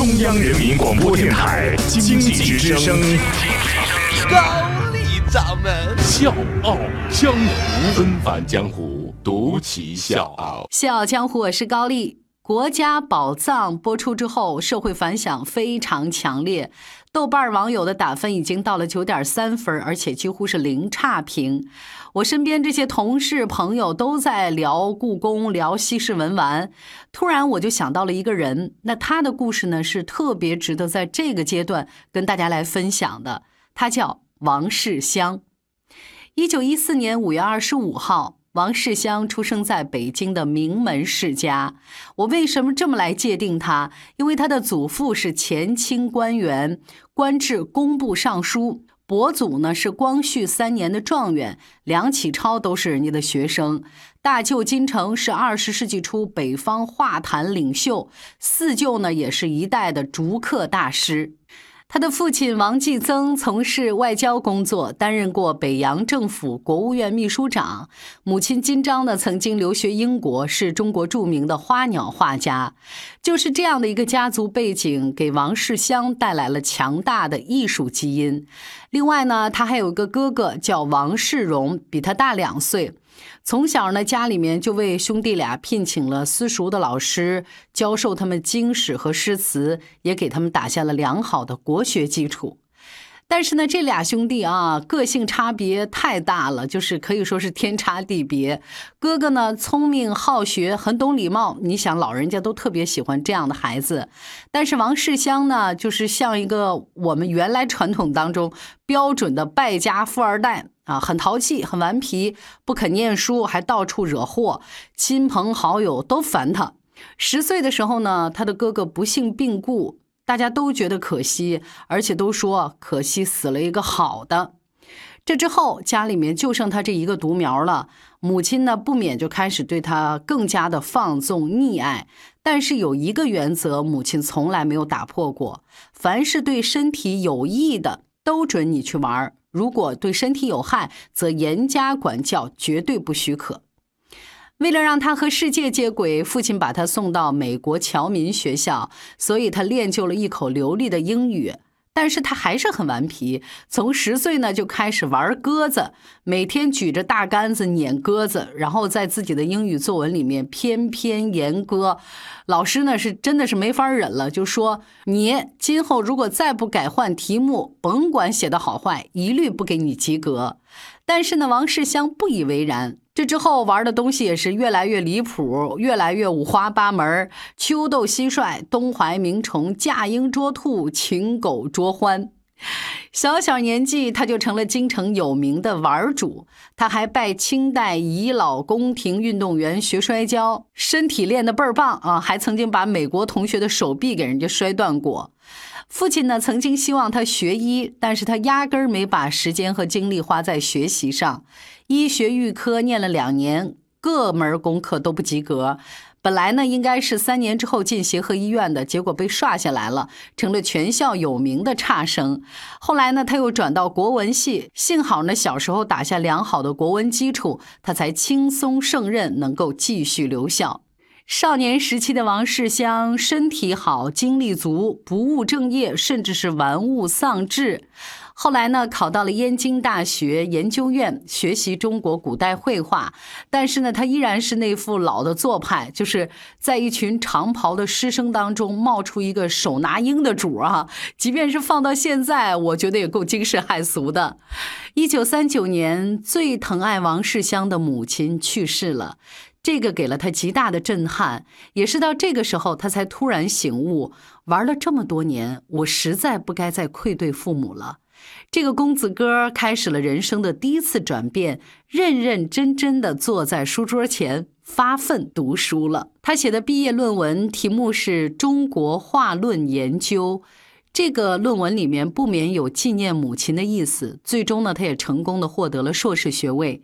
中央人民广播电台经济之声，高丽掌门笑傲江湖，纷繁江湖，独骑笑傲。笑傲江湖，我是高丽。国家宝藏播出之后，社会反响非常强烈，豆瓣网友的打分已经到了九点三分，而且几乎是零差评。我身边这些同事朋友都在聊故宫，聊西式文玩。突然我就想到了一个人，那他的故事呢是特别值得在这个阶段跟大家来分享的。他叫王世襄，一九一四年五月二十五号。王世襄出生在北京的名门世家。我为什么这么来界定他？因为他的祖父是前清官员，官至工部尚书；伯祖呢是光绪三年的状元，梁启超都是人家的学生。大舅金城是二十世纪初北方画坛领袖，四舅呢也是一代的竹刻大师。他的父亲王继增从事外交工作，担任过北洋政府国务院秘书长。母亲金章呢，曾经留学英国，是中国著名的花鸟画家。就是这样的一个家族背景，给王世襄带来了强大的艺术基因。另外呢，他还有个哥哥叫王世荣，比他大两岁。从小呢，家里面就为兄弟俩聘请了私塾的老师，教授他们经史和诗词，也给他们打下了良好的国学基础。但是呢，这俩兄弟啊，个性差别太大了，就是可以说是天差地别。哥哥呢，聪明好学，很懂礼貌，你想老人家都特别喜欢这样的孩子。但是王世襄呢，就是像一个我们原来传统当中标准的败家富二代啊，很淘气，很顽皮，不肯念书，还到处惹祸，亲朋好友都烦他。十岁的时候呢，他的哥哥不幸病故。大家都觉得可惜，而且都说可惜死了一个好的。这之后，家里面就剩他这一个独苗了。母亲呢，不免就开始对他更加的放纵溺爱。但是有一个原则，母亲从来没有打破过：凡是对身体有益的，都准你去玩；如果对身体有害，则严加管教，绝对不许可。为了让他和世界接轨，父亲把他送到美国侨民学校，所以他练就了一口流利的英语。但是他还是很顽皮，从十岁呢就开始玩鸽子，每天举着大杆子撵鸽子，然后在自己的英语作文里面偏偏严歌。老师呢是真的是没法忍了，就说你今后如果再不改换题目，甭管写的好坏，一律不给你及格。但是呢，王世襄不以为然。这之后玩的东西也是越来越离谱，越来越五花八门秋斗蟋蟀，东怀鸣虫，驾鹰捉兔，擒狗捉獾。小小年纪他就成了京城有名的玩主。他还拜清代遗老宫廷运动员学摔跤，身体练得倍儿棒啊！还曾经把美国同学的手臂给人家摔断过。父亲呢，曾经希望他学医，但是他压根儿没把时间和精力花在学习上。医学预科念了两年，各门功课都不及格。本来呢，应该是三年之后进协和医院的，结果被刷下来了，成了全校有名的差生。后来呢，他又转到国文系，幸好呢，小时候打下良好的国文基础，他才轻松胜任，能够继续留校。少年时期的王世襄身体好，精力足，不务正业，甚至是玩物丧志。后来呢，考到了燕京大学研究院学习中国古代绘画。但是呢，他依然是那副老的做派，就是在一群长袍的师生当中冒出一个手拿鹰的主啊！即便是放到现在，我觉得也够惊世骇俗的。一九三九年，最疼爱王世襄的母亲去世了。这个给了他极大的震撼，也是到这个时候，他才突然醒悟：玩了这么多年，我实在不该再愧对父母了。这个公子哥开始了人生的第一次转变，认认真真的坐在书桌前发奋读书了。他写的毕业论文题目是《中国画论研究》，这个论文里面不免有纪念母亲的意思。最终呢，他也成功的获得了硕士学位。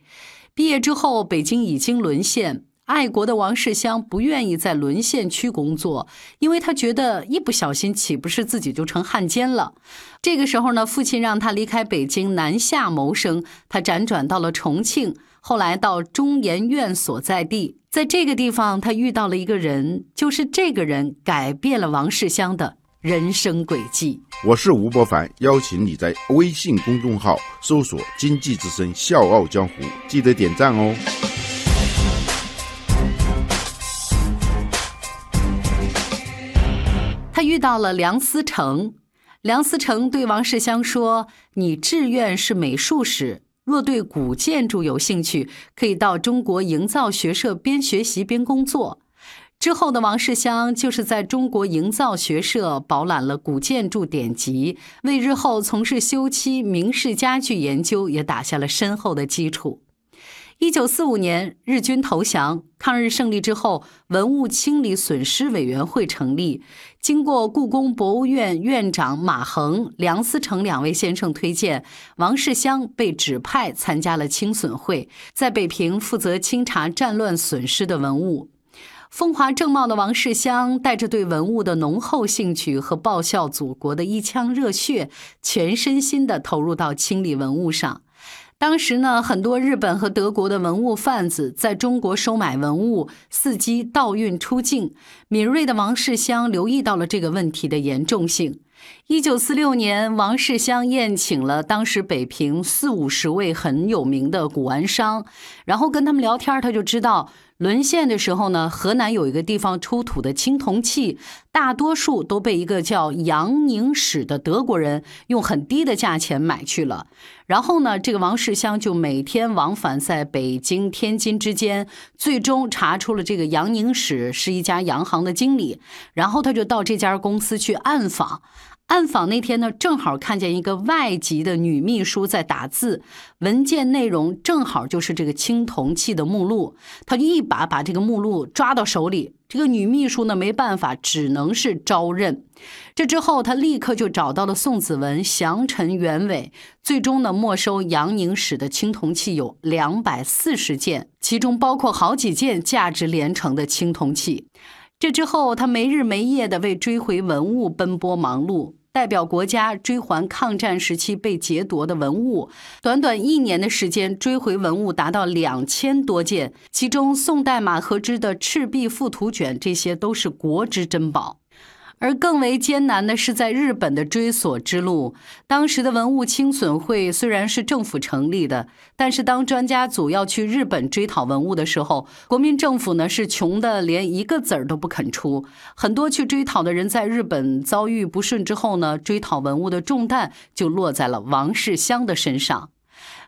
毕业之后，北京已经沦陷。爱国的王世襄不愿意在沦陷区工作，因为他觉得一不小心岂不是自己就成汉奸了。这个时候呢，父亲让他离开北京南下谋生，他辗转到了重庆，后来到中研院所在地，在这个地方他遇到了一个人，就是这个人改变了王世襄的人生轨迹。我是吴伯凡，邀请你在微信公众号搜索“经济之声笑傲江湖”，记得点赞哦。到了梁思成，梁思成对王世襄说：“你志愿是美术史，若对古建筑有兴趣，可以到中国营造学社边学习边工作。”之后的王世襄就是在中国营造学社饱览了古建筑典籍，为日后从事修漆、明式家具研究也打下了深厚的基础。一九四五年，日军投降，抗日胜利之后，文物清理损失委员会成立。经过故宫博物院院长马衡、梁思成两位先生推荐，王世襄被指派参加了清损会，在北平负责清查战乱损失的文物。风华正茂的王世襄带着对文物的浓厚兴趣和报效祖国的一腔热血，全身心地投入到清理文物上。当时呢，很多日本和德国的文物贩子在中国收买文物，伺机盗运出境。敏锐的王世襄留意到了这个问题的严重性。一九四六年，王世襄宴请了当时北平四五十位很有名的古玩商，然后跟他们聊天，他就知道。沦陷的时候呢，河南有一个地方出土的青铜器，大多数都被一个叫杨宁史的德国人用很低的价钱买去了。然后呢，这个王世襄就每天往返在北京、天津之间，最终查出了这个杨宁史是一家洋行的经理。然后他就到这家公司去暗访。暗访那天呢，正好看见一个外籍的女秘书在打字，文件内容正好就是这个青铜器的目录，他就一把把这个目录抓到手里。这个女秘书呢，没办法，只能是招认。这之后，他立刻就找到了宋子文，详陈原委，最终呢，没收杨宁使的青铜器有两百四十件，其中包括好几件价值连城的青铜器。这之后，他没日没夜的为追回文物奔波忙碌，代表国家追还抗战时期被劫夺的文物。短短一年的时间，追回文物达到两千多件，其中宋代马和之的赤壁赋图卷，这些都是国之珍宝。而更为艰难的是在日本的追索之路。当时的文物清损会虽然是政府成立的，但是当专家组要去日本追讨文物的时候，国民政府呢是穷的连一个子儿都不肯出。很多去追讨的人在日本遭遇不顺之后呢，追讨文物的重担就落在了王世襄的身上。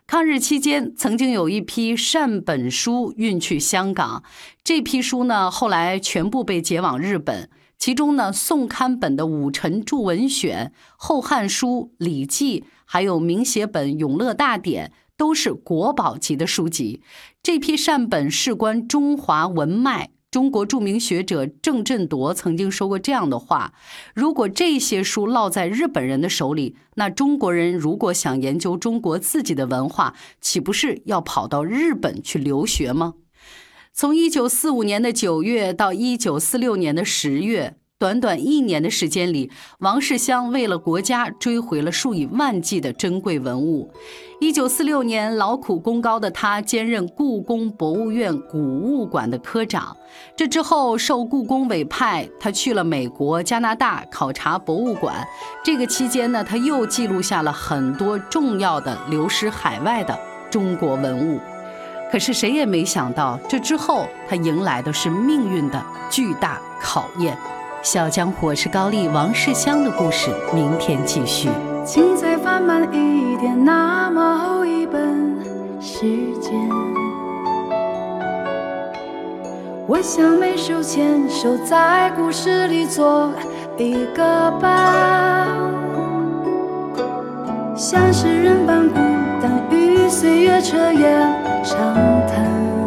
抗日期间，曾经有一批善本书运去香港，这批书呢后来全部被劫往日本。其中呢，宋刊本的《武臣著文选》《后汉书》《礼记》，还有明写本《永乐大典》，都是国宝级的书籍。这批善本事关中华文脉。中国著名学者郑振铎曾经说过这样的话：如果这些书落在日本人的手里，那中国人如果想研究中国自己的文化，岂不是要跑到日本去留学吗？从一九四五年的九月到一九四六年的十月，短短一年的时间里，王世襄为了国家追回了数以万计的珍贵文物。一九四六年，劳苦功高的他兼任故宫博物院古物馆的科长。这之后，受故宫委派，他去了美国、加拿大考察博物馆。这个期间呢，他又记录下了很多重要的流失海外的中国文物。可是谁也没想到，这之后他迎来的是命运的巨大考验。小江火是高丽王世襄的故事，明天继续。请再翻慢一点，那么厚一本时间。我想每手牵手在故事里做一个伴，像是人般孤彻夜。长谈。